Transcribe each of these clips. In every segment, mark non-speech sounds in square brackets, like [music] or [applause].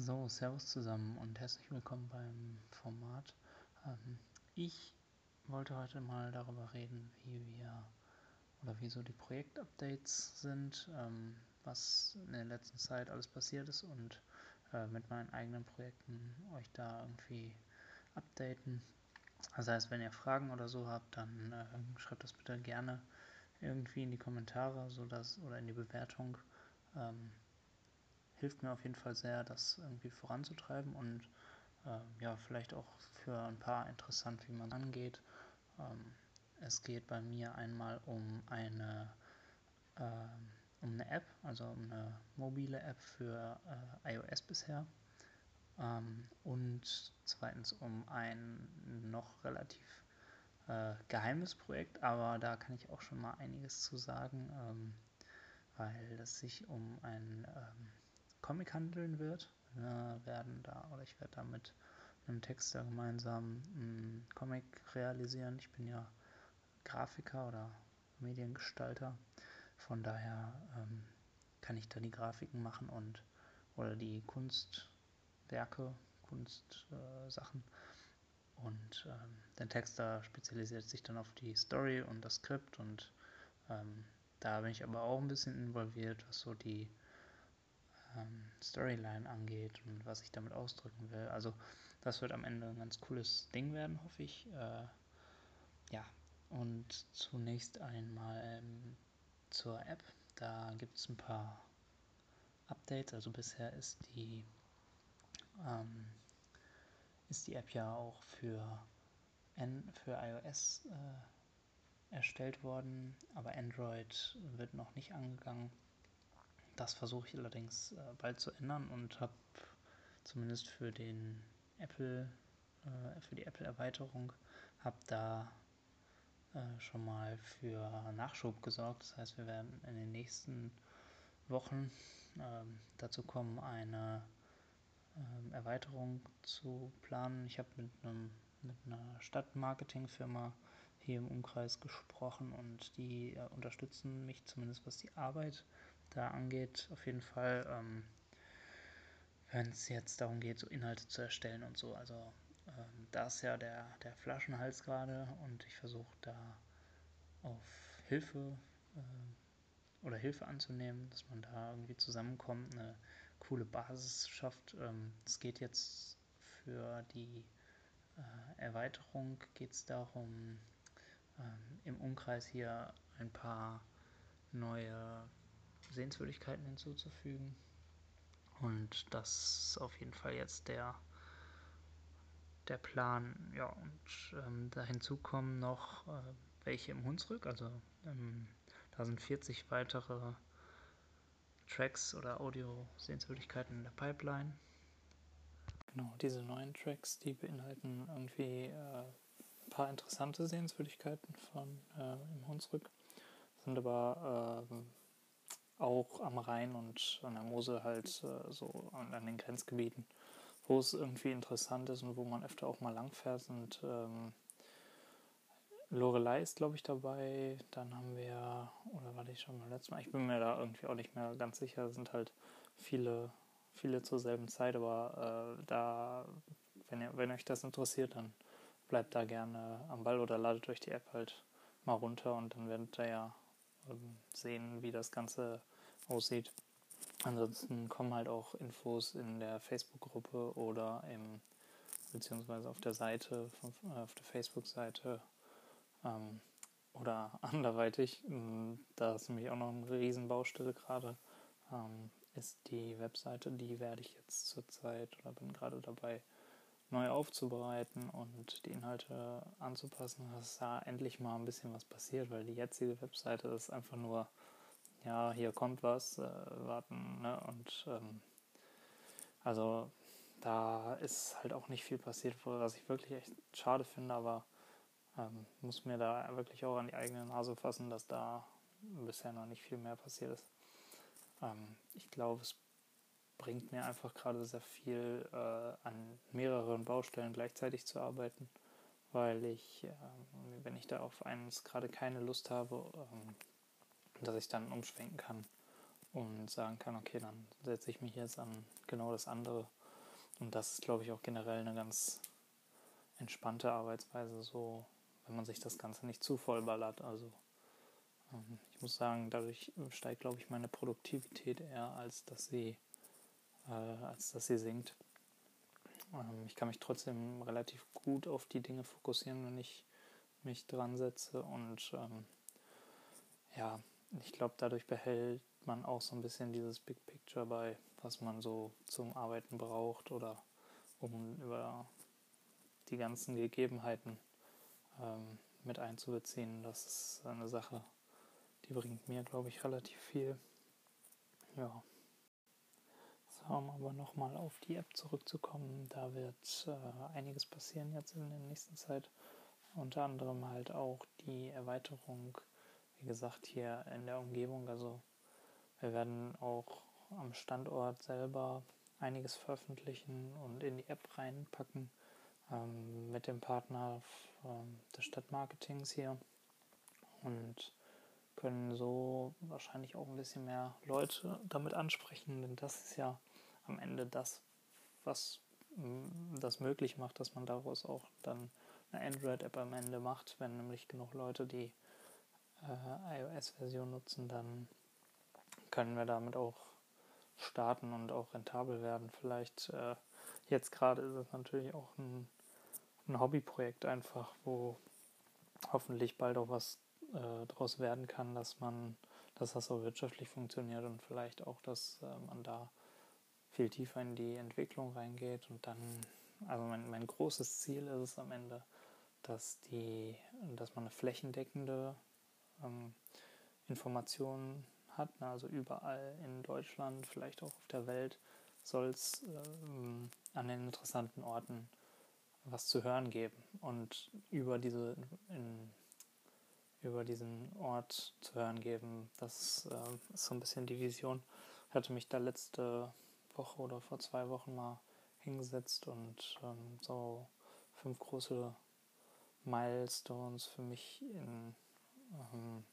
So, Servus zusammen und herzlich willkommen beim Format. Ähm, ich wollte heute mal darüber reden, wie wir oder wieso die Projektupdates sind, ähm, was in der letzten Zeit alles passiert ist und äh, mit meinen eigenen Projekten euch da irgendwie updaten. Das heißt, wenn ihr Fragen oder so habt, dann äh, schreibt das bitte gerne irgendwie in die Kommentare so dass, oder in die Bewertung. Ähm, hilft mir auf jeden Fall sehr, das irgendwie voranzutreiben und äh, ja, vielleicht auch für ein paar interessant, wie man angeht. Ähm, es geht bei mir einmal um eine, äh, um eine App, also um eine mobile App für äh, iOS bisher. Ähm, und zweitens um ein noch relativ äh, geheimes Projekt, aber da kann ich auch schon mal einiges zu sagen, ähm, weil es sich um ein ähm, Comic handeln wird. Wir werden da, oder ich werde da mit einem Texter gemeinsam einen Comic realisieren. Ich bin ja Grafiker oder Mediengestalter. Von daher ähm, kann ich da die Grafiken machen und oder die Kunstwerke, Kunstsachen. Äh, und ähm, der Texter spezialisiert sich dann auf die Story und das Skript und ähm, da bin ich aber auch ein bisschen involviert, was so die ähm, Storyline angeht und was ich damit ausdrücken will. Also das wird am Ende ein ganz cooles Ding werden, hoffe ich. Äh, ja, und zunächst einmal ähm, zur App. Da gibt es ein paar Updates. Also bisher ist die, ähm, ist die App ja auch für, N für iOS äh, erstellt worden, aber Android wird noch nicht angegangen. Das versuche ich allerdings äh, bald zu ändern und habe zumindest für den Apple, äh, für die Apple-Erweiterung, habe da äh, schon mal für Nachschub gesorgt. Das heißt, wir werden in den nächsten Wochen ähm, dazu kommen, eine ähm, Erweiterung zu planen. Ich habe mit einem mit einer Stadtmarketingfirma hier im Umkreis gesprochen und die äh, unterstützen mich zumindest was die Arbeit da angeht, auf jeden Fall, ähm, wenn es jetzt darum geht, so Inhalte zu erstellen und so. Also ähm, da ist ja der, der Flaschenhals gerade und ich versuche da auf Hilfe äh, oder Hilfe anzunehmen, dass man da irgendwie zusammenkommt, eine coole Basis schafft. Ähm, es geht jetzt für die äh, Erweiterung, geht es darum, ähm, im Umkreis hier ein paar neue Sehenswürdigkeiten hinzuzufügen. Und das ist auf jeden Fall jetzt der, der Plan. Ja, und ähm, da hinzukommen noch äh, welche im Hunsrück. Also ähm, da sind 40 weitere Tracks oder Audio-Sehenswürdigkeiten in der Pipeline. Genau, diese neuen Tracks, die beinhalten irgendwie äh, ein paar interessante Sehenswürdigkeiten von äh, im Hunsrück, sind aber äh, auch am Rhein und an der Mosel halt äh, so an, an, den Grenzgebieten, wo es irgendwie interessant ist und wo man öfter auch mal langfährt. Und ähm, Lorelei ist, glaube ich, dabei. Dann haben wir, oder war ich schon mal letztes Mal? Ich bin mir da irgendwie auch nicht mehr ganz sicher. Es sind halt viele, viele zur selben Zeit, aber äh, da, wenn, ihr, wenn euch das interessiert, dann bleibt da gerne am Ball oder ladet euch die App halt mal runter und dann werdet ihr ja sehen, wie das Ganze aussieht. Ansonsten kommen halt auch Infos in der Facebook-Gruppe oder im, beziehungsweise auf der Seite, äh, auf der Facebook-Seite ähm, oder [laughs] anderweitig. Ähm, da ist nämlich auch noch eine Riesenbaustelle gerade. Ähm, ist die Webseite, die werde ich jetzt zurzeit oder bin gerade dabei, neu aufzubereiten und die Inhalte anzupassen, dass da endlich mal ein bisschen was passiert, weil die jetzige Webseite ist einfach nur, ja, hier kommt was, äh, warten, ne? Und ähm, also da ist halt auch nicht viel passiert, was ich wirklich echt schade finde, aber ähm, muss mir da wirklich auch an die eigene Nase fassen, dass da bisher noch nicht viel mehr passiert ist. Ähm, ich glaube, es bringt mir einfach gerade sehr viel äh, an mehreren Baustellen gleichzeitig zu arbeiten, weil ich, äh, wenn ich da auf eines gerade keine Lust habe, äh, dass ich dann umschwenken kann und sagen kann, okay, dann setze ich mich jetzt an genau das andere und das ist, glaube ich, auch generell eine ganz entspannte Arbeitsweise, so wenn man sich das Ganze nicht zu voll ballert. Also ähm, ich muss sagen, dadurch steigt, glaube ich, meine Produktivität eher, als dass sie, als dass sie sinkt. Ähm, ich kann mich trotzdem relativ gut auf die Dinge fokussieren, wenn ich mich dran setze und ähm, ja, ich glaube, dadurch behält man auch so ein bisschen dieses Big Picture bei, was man so zum Arbeiten braucht oder um über die ganzen Gegebenheiten ähm, mit einzubeziehen. Das ist eine Sache, die bringt mir, glaube ich, relativ viel. Ja. Um aber nochmal auf die App zurückzukommen, da wird äh, einiges passieren jetzt in der nächsten Zeit. Unter anderem halt auch die Erweiterung wie gesagt, hier in der Umgebung. Also wir werden auch am Standort selber einiges veröffentlichen und in die App reinpacken ähm, mit dem Partner ähm, des Stadtmarketings hier und können so wahrscheinlich auch ein bisschen mehr Leute damit ansprechen, denn das ist ja am Ende das, was mm, das möglich macht, dass man daraus auch dann eine Android-App am Ende macht, wenn nämlich genug Leute die äh, iOS-Version nutzen, dann können wir damit auch starten und auch rentabel werden. Vielleicht äh, jetzt gerade ist es natürlich auch ein, ein Hobbyprojekt einfach, wo hoffentlich bald auch was äh, draus werden kann, dass man, dass das so wirtschaftlich funktioniert und vielleicht auch, dass äh, man da viel tiefer in die Entwicklung reingeht und dann, also mein, mein großes Ziel ist es am Ende, dass die, dass man eine flächendeckende ähm, Informationen hat. Ne? Also überall in Deutschland, vielleicht auch auf der Welt, soll es ähm, an den interessanten Orten was zu hören geben. Und über, diese, in, über diesen Ort zu hören geben, das äh, ist so ein bisschen die Vision. Ich hatte mich da letzte Woche oder vor zwei Wochen mal hingesetzt und ähm, so fünf große Milestones für mich in ähm,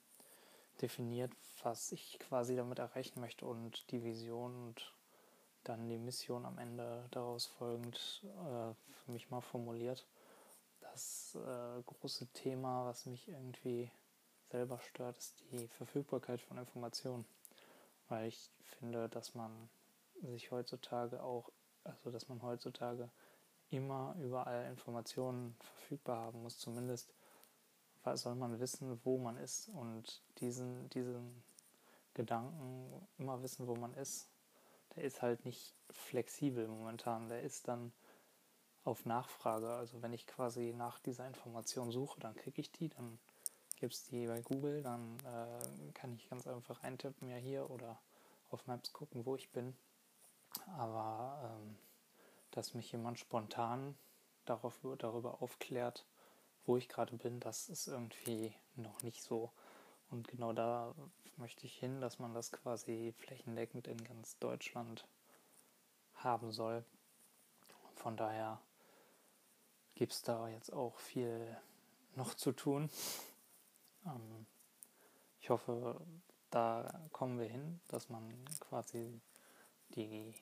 definiert, was ich quasi damit erreichen möchte und die Vision und dann die Mission am Ende daraus folgend äh, für mich mal formuliert. Das äh, große Thema, was mich irgendwie selber stört, ist die Verfügbarkeit von Informationen. Weil ich finde, dass man sich heutzutage auch, also dass man heutzutage immer überall Informationen verfügbar haben muss, zumindest soll man wissen, wo man ist und diesen, diesen Gedanken immer wissen, wo man ist, der ist halt nicht flexibel momentan. Der ist dann auf Nachfrage. Also wenn ich quasi nach dieser Information suche, dann kriege ich die, dann gibt es die bei Google, dann äh, kann ich ganz einfach eintippen, ja hier oder auf Maps gucken, wo ich bin. Aber ähm, dass mich jemand spontan darauf, darüber aufklärt, wo ich gerade bin, das ist irgendwie noch nicht so. Und genau da möchte ich hin, dass man das quasi flächendeckend in ganz Deutschland haben soll. Von daher gibt es da jetzt auch viel noch zu tun. Ähm, ich hoffe, da kommen wir hin, dass man quasi die,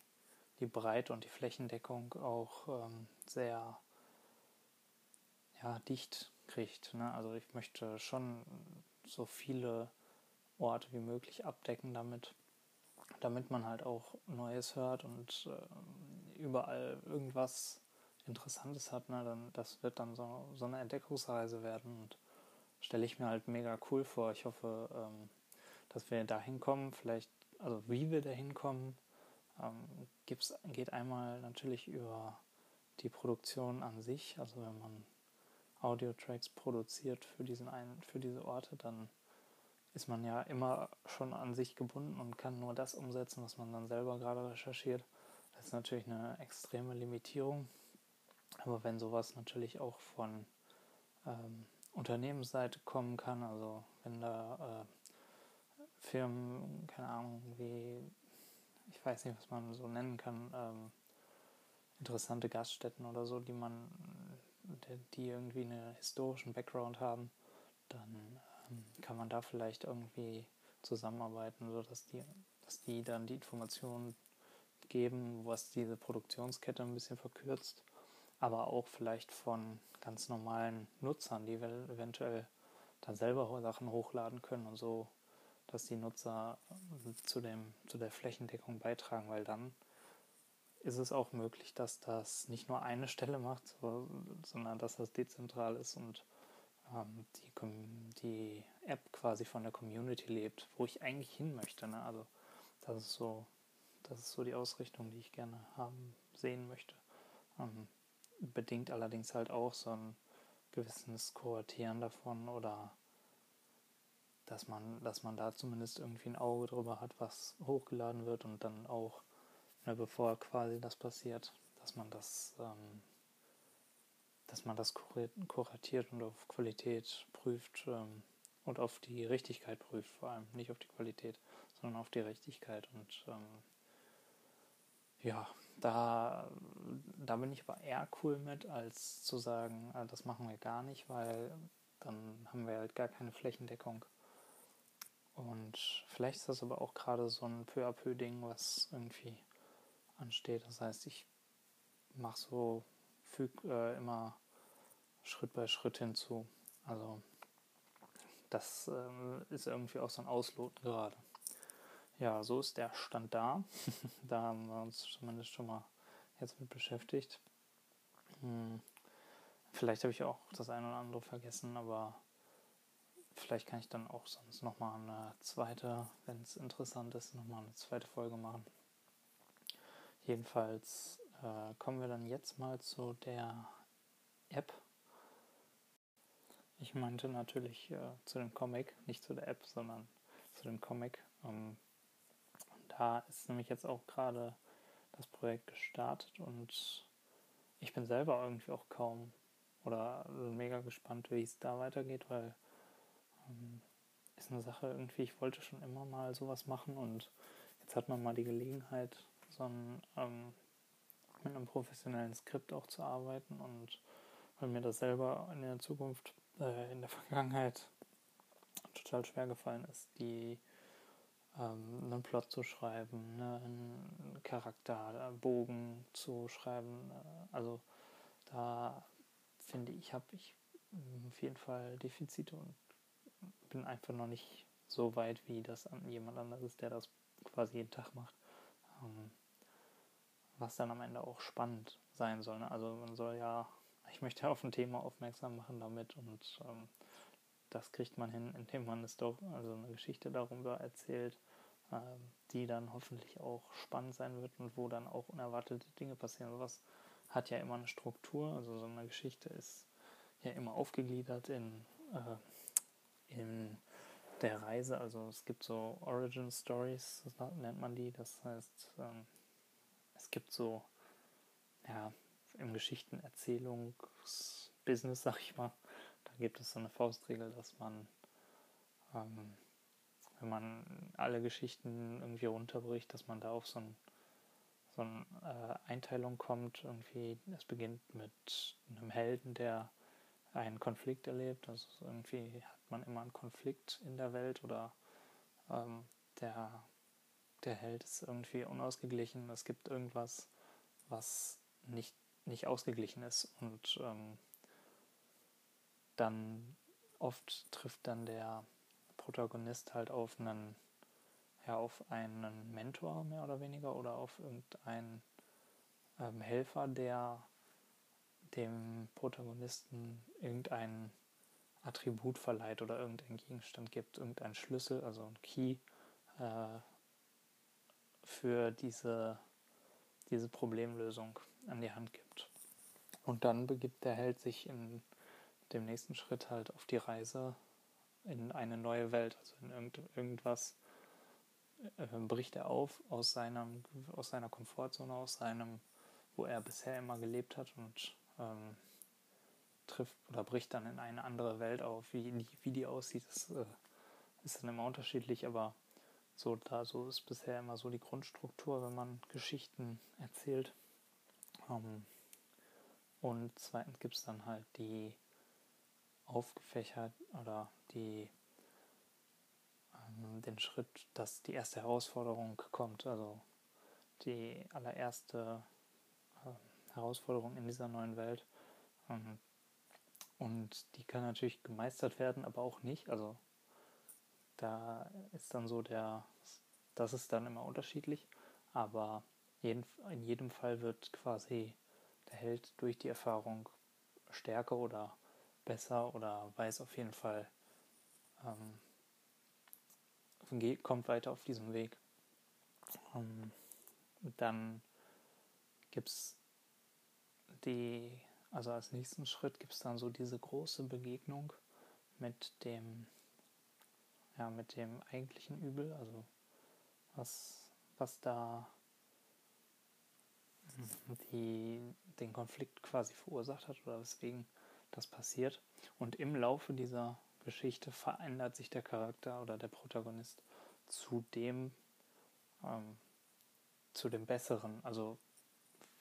die Breite und die Flächendeckung auch ähm, sehr ja, dicht kriegt. Ne? Also ich möchte schon so viele Orte wie möglich abdecken damit, damit man halt auch Neues hört und äh, überall irgendwas Interessantes hat. Ne? Dann, das wird dann so, so eine Entdeckungsreise werden und stelle ich mir halt mega cool vor. Ich hoffe, ähm, dass wir da hinkommen. Vielleicht, also wie wir da hinkommen, ähm, geht einmal natürlich über die Produktion an sich. Also wenn man Audio-Tracks produziert für, diesen einen, für diese Orte, dann ist man ja immer schon an sich gebunden und kann nur das umsetzen, was man dann selber gerade recherchiert. Das ist natürlich eine extreme Limitierung. Aber wenn sowas natürlich auch von ähm, Unternehmensseite kommen kann, also wenn da äh, Firmen, keine Ahnung, wie, ich weiß nicht, was man so nennen kann, ähm, interessante Gaststätten oder so, die man die irgendwie einen historischen Background haben, dann ähm, kann man da vielleicht irgendwie zusammenarbeiten, sodass die, dass die dann die Informationen geben, was diese Produktionskette ein bisschen verkürzt, aber auch vielleicht von ganz normalen Nutzern, die eventuell dann selber Sachen hochladen können und so, dass die Nutzer zu, dem, zu der Flächendeckung beitragen, weil dann ist es auch möglich, dass das nicht nur eine Stelle macht, so, sondern dass das dezentral ist und ähm, die, die App quasi von der Community lebt, wo ich eigentlich hin möchte. Ne? Also das ist so, das ist so die Ausrichtung, die ich gerne haben sehen möchte. Ähm, bedingt allerdings halt auch so ein gewisses Kuratieren davon oder dass man, dass man da zumindest irgendwie ein Auge drüber hat, was hochgeladen wird und dann auch, ne, bevor quasi das passiert, dass man das, ähm, dass man das kuratiert und auf Qualität prüft ähm, und auf die Richtigkeit prüft, vor allem nicht auf die Qualität, sondern auf die Richtigkeit und ähm, ja, da, da bin ich aber eher cool mit, als zu sagen, äh, das machen wir gar nicht, weil dann haben wir halt gar keine Flächendeckung. Und vielleicht ist das aber auch gerade so ein peu à peu Ding, was irgendwie ansteht. Das heißt, ich mache so, füge äh, immer Schritt bei Schritt hinzu. Also das äh, ist irgendwie auch so ein Ausloten gerade. Ja, so ist der Stand da. [laughs] da haben wir uns zumindest schon mal jetzt mit beschäftigt. Hm. Vielleicht habe ich auch das eine oder andere vergessen, aber vielleicht kann ich dann auch sonst nochmal eine zweite, wenn es interessant ist, nochmal eine zweite Folge machen. Jedenfalls äh, kommen wir dann jetzt mal zu der App. Ich meinte natürlich äh, zu dem Comic, nicht zu der App, sondern zu dem Comic. Ähm, da ist nämlich jetzt auch gerade das Projekt gestartet und ich bin selber irgendwie auch kaum oder mega gespannt, wie es da weitergeht, weil ist eine Sache irgendwie, ich wollte schon immer mal sowas machen und jetzt hat man mal die Gelegenheit, so ein, ähm, mit einem professionellen Skript auch zu arbeiten und weil mir das selber in der Zukunft, äh, in der Vergangenheit total schwer gefallen ist, die ähm, einen Plot zu schreiben, ne, einen Charakterbogen zu schreiben. Äh, also da finde ich, habe ich auf jeden Fall Defizite und bin einfach noch nicht so weit, wie das an jemand anderes, der das quasi jeden Tag macht. Ähm, was dann am Ende auch spannend sein soll. Ne? Also man soll ja, ich möchte auf ein Thema aufmerksam machen damit und ähm, das kriegt man hin, indem man es doch, also eine Geschichte darüber erzählt, äh, die dann hoffentlich auch spannend sein wird und wo dann auch unerwartete Dinge passieren. Sowas hat ja immer eine Struktur, also so eine Geschichte ist ja immer aufgegliedert in, äh, in der Reise. Also es gibt so Origin Stories, das nennt man die. Das heißt, ähm, es gibt so, ja, im Geschichtenerzählungsbusiness, sag ich mal, da gibt es so eine Faustregel, dass man, ähm, wenn man alle Geschichten irgendwie runterbricht, dass man da auf so ein so eine äh, Einteilung kommt. Irgendwie, es beginnt mit einem Helden, der einen Konflikt erlebt. Also irgendwie hat man immer einen Konflikt in der Welt oder ähm, der, der Held ist irgendwie unausgeglichen. Es gibt irgendwas, was nicht, nicht ausgeglichen ist. Und ähm, dann oft trifft dann der Protagonist halt auf einen, ja, auf einen Mentor mehr oder weniger oder auf irgendeinen ähm, Helfer, der dem Protagonisten irgendein Attribut verleiht oder irgendein Gegenstand gibt, irgendein Schlüssel, also ein Key äh, für diese, diese Problemlösung an die Hand gibt. Und dann begibt der Held sich in dem nächsten Schritt halt auf die Reise in eine neue Welt, also in irgend, irgendwas äh, bricht er auf aus, seinem, aus seiner Komfortzone, aus seinem, wo er bisher immer gelebt hat und ähm, trifft oder bricht dann in eine andere Welt auf. Wie, die, wie die aussieht, das, äh, ist dann immer unterschiedlich, aber so, da, so ist bisher immer so die Grundstruktur, wenn man Geschichten erzählt. Ähm, und zweitens gibt es dann halt die aufgefächert oder die ähm, den Schritt, dass die erste Herausforderung kommt. Also die allererste äh, Herausforderung in dieser neuen Welt. Ähm, und die kann natürlich gemeistert werden, aber auch nicht. Also da ist dann so der, das ist dann immer unterschiedlich, aber in jedem Fall wird quasi der Held durch die Erfahrung stärker oder besser oder weiß auf jeden Fall, ähm, kommt weiter auf diesem Weg. Ähm, dann gibt es die, also als nächsten Schritt gibt es dann so diese große Begegnung mit dem, ja, mit dem eigentlichen Übel, also was, was da die, den Konflikt quasi verursacht hat oder weswegen das passiert. Und im Laufe dieser Geschichte verändert sich der Charakter oder der Protagonist zu dem, ähm, zu dem Besseren. Also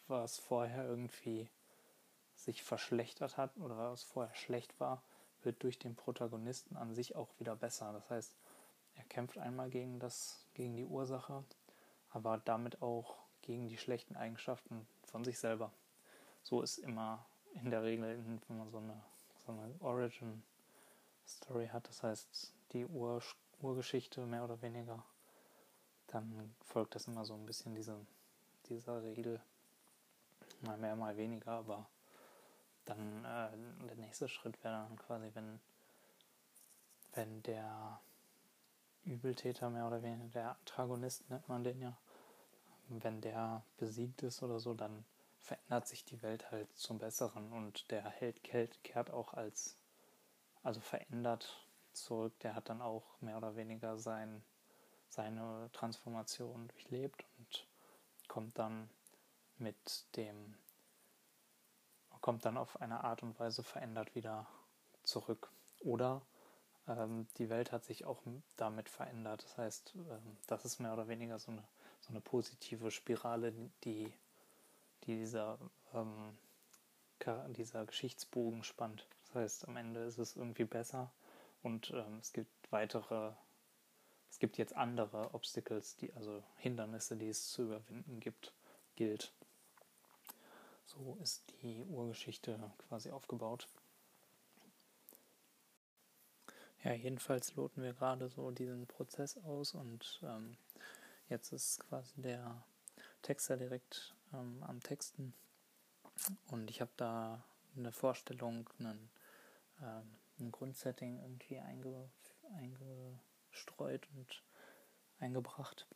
was vorher irgendwie sich verschlechtert hat oder was vorher schlecht war, wird durch den Protagonisten an sich auch wieder besser. Das heißt, er kämpft einmal gegen das, gegen die Ursache, aber damit auch gegen die schlechten Eigenschaften von sich selber. So ist immer in der Regel, wenn man so eine, so eine Origin-Story hat, das heißt die Ur Urgeschichte mehr oder weniger, dann folgt das immer so ein bisschen diese, dieser Regel. Mal mehr, mal weniger, aber dann äh, der nächste Schritt wäre dann quasi, wenn, wenn der Übeltäter mehr oder weniger, der Antagonist nennt man den ja, wenn der besiegt ist oder so, dann verändert sich die Welt halt zum Besseren und der Held kehrt auch als, also verändert zurück. Der hat dann auch mehr oder weniger sein, seine Transformation durchlebt und kommt dann mit dem, kommt dann auf eine Art und Weise verändert wieder zurück. Oder ähm, die Welt hat sich auch damit verändert. Das heißt, ähm, das ist mehr oder weniger so eine so eine positive Spirale, die, die dieser, ähm, dieser Geschichtsbogen spannt. Das heißt, am Ende ist es irgendwie besser und ähm, es gibt weitere, es gibt jetzt andere Obstacles, die, also Hindernisse, die es zu überwinden gibt, gilt. So ist die Urgeschichte quasi aufgebaut. Ja, jedenfalls loten wir gerade so diesen Prozess aus und ähm, Jetzt ist quasi der Texter direkt ähm, am Texten und ich habe da eine Vorstellung, einen, ähm, ein Grundsetting irgendwie einge, eingestreut und eingebracht.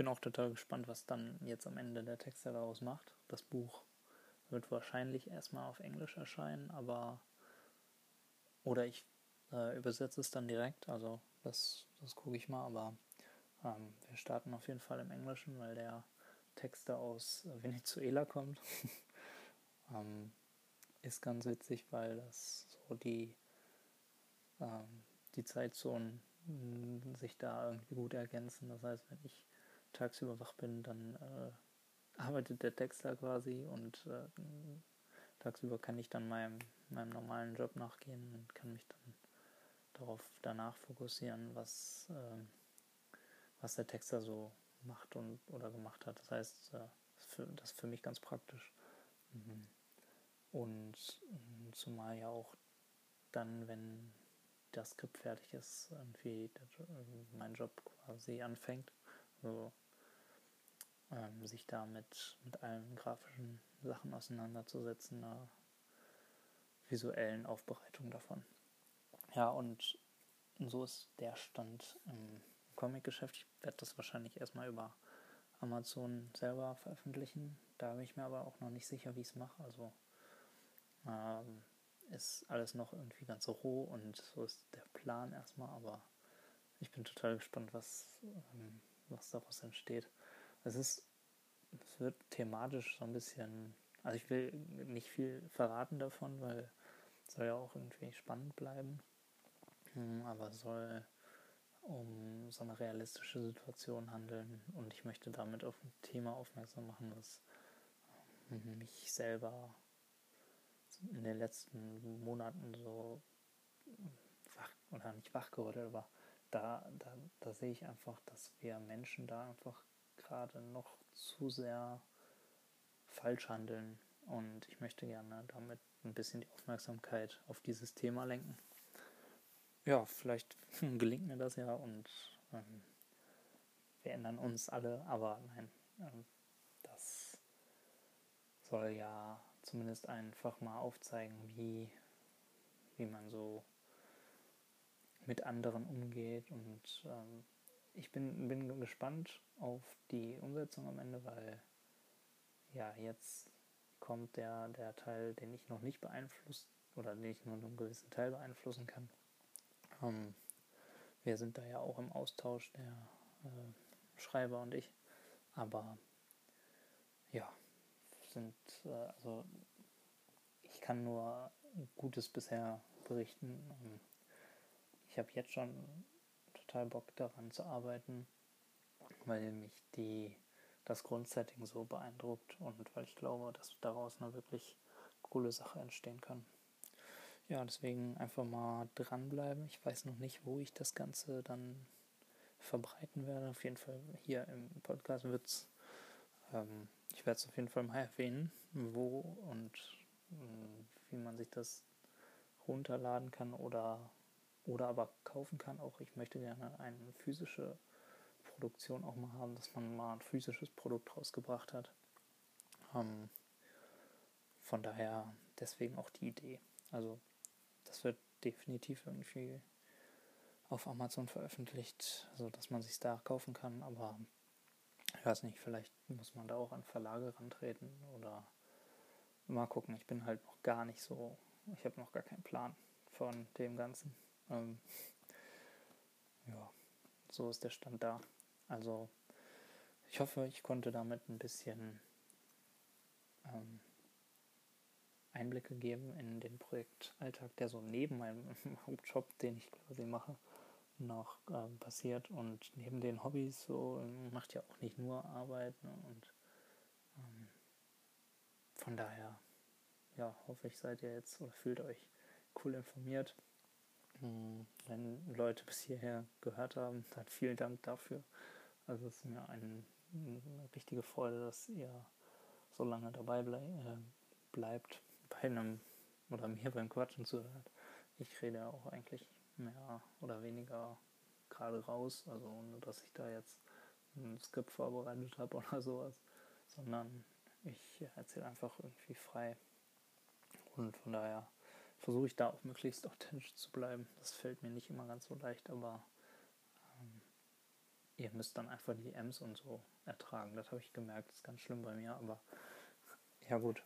Bin auch total gespannt, was dann jetzt am Ende der Texter daraus macht. Das Buch wird wahrscheinlich erstmal auf Englisch erscheinen, aber oder ich äh, übersetze es dann direkt, also das, das gucke ich mal, aber ähm, wir starten auf jeden Fall im Englischen, weil der Texter aus Venezuela kommt. [laughs] ähm, ist ganz witzig, weil das so die, ähm, die Zeitzonen mm, sich da irgendwie gut ergänzen. Das heißt, wenn ich tagsüber wach bin, dann äh, arbeitet der Texter quasi und äh, tagsüber kann ich dann meinem, meinem normalen Job nachgehen und kann mich dann darauf danach fokussieren, was äh, was der Texter so macht und oder gemacht hat. Das heißt, äh, das ist für mich ganz praktisch. Mhm. Und mm, zumal ja auch dann, wenn das Skript fertig ist, irgendwie mein Job quasi anfängt, also, ähm, sich da mit, mit allen grafischen Sachen auseinanderzusetzen, einer visuellen Aufbereitung davon. Ja, und so ist der Stand im Comic-Geschäft. Ich werde das wahrscheinlich erstmal über Amazon selber veröffentlichen. Da bin ich mir aber auch noch nicht sicher, wie ich es mache. Also ähm, ist alles noch irgendwie ganz so roh und so ist der Plan erstmal, aber ich bin total gespannt, was, ähm, was daraus entsteht. Es ist, es wird thematisch so ein bisschen, also ich will nicht viel verraten davon, weil es soll ja auch irgendwie spannend bleiben. Hm, aber soll um so eine realistische Situation handeln und ich möchte damit auf ein Thema aufmerksam machen, was ähm, mich selber in den letzten Monaten so wach oder nicht wachgerüttelt, aber da, da, da sehe ich einfach, dass wir Menschen da einfach gerade noch zu sehr falsch handeln und ich möchte gerne damit ein bisschen die Aufmerksamkeit auf dieses Thema lenken. Ja, vielleicht [laughs] gelingt mir das ja und ähm, wir ändern uns alle, aber nein, ähm, das soll ja zumindest einfach mal aufzeigen, wie, wie man so mit anderen umgeht und ähm, ich bin, bin gespannt auf die Umsetzung am Ende, weil ja, jetzt kommt der, der Teil, den ich noch nicht beeinflusst oder den ich nur einen gewissen Teil beeinflussen kann. Ähm, wir sind da ja auch im Austausch, der äh, Schreiber und ich. Aber ja, sind, äh, also ich kann nur Gutes bisher berichten. Ähm, ich habe jetzt schon total Bock daran zu arbeiten, weil mich die, das Grundsetting so beeindruckt und weil ich glaube, dass daraus eine wirklich coole Sache entstehen kann. Ja, deswegen einfach mal dranbleiben. Ich weiß noch nicht, wo ich das Ganze dann verbreiten werde. Auf jeden Fall hier im Podcast wird es, ähm, ich werde es auf jeden Fall mal erwähnen, wo und äh, wie man sich das runterladen kann oder oder aber kaufen kann. Auch ich möchte gerne eine physische Produktion auch mal haben, dass man mal ein physisches Produkt rausgebracht hat. Ähm, von daher deswegen auch die Idee. Also das wird definitiv irgendwie auf Amazon veröffentlicht, so dass man sich da kaufen kann, aber ich weiß nicht, vielleicht muss man da auch an Verlage rantreten oder mal gucken. Ich bin halt noch gar nicht so, ich habe noch gar keinen Plan von dem Ganzen. Ähm, ja, so ist der Stand da. Also ich hoffe, ich konnte damit ein bisschen ähm, Einblicke geben in den Projektalltag, der so neben meinem [laughs] Hauptjob, den ich quasi mache, noch ähm, passiert. Und neben den Hobbys so macht ja auch nicht nur Arbeit. Ne? Und ähm, von daher, ja, hoffe ich, seid ihr jetzt oder fühlt euch cool informiert. Wenn Leute bis hierher gehört haben, dann vielen Dank dafür. Also es ist mir ein, eine richtige Freude, dass ihr so lange dabei blei äh, bleibt, bei einem oder mir beim Quatschen zuhört. Ich rede auch eigentlich mehr oder weniger gerade raus, also ohne dass ich da jetzt ein Skript vorbereitet habe oder sowas, sondern ich erzähle einfach irgendwie frei. Und von daher versuche ich da auch möglichst authentisch zu bleiben. Das fällt mir nicht immer ganz so leicht, aber ähm, ihr müsst dann einfach die M's und so ertragen. Das habe ich gemerkt, ist ganz schlimm bei mir, aber ja gut.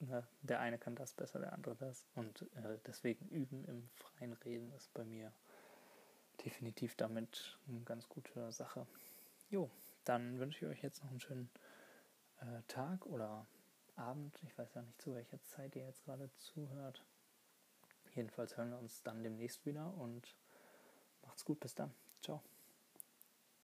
Ne, der eine kann das besser, der andere das. Und äh, deswegen üben im freien Reden ist bei mir definitiv damit eine ganz gute Sache. Jo, dann wünsche ich euch jetzt noch einen schönen äh, Tag oder Abend. Ich weiß ja nicht, zu welcher Zeit ihr jetzt gerade zuhört. Jedenfalls hören wir uns dann demnächst wieder und macht's gut. Bis dann. Ciao.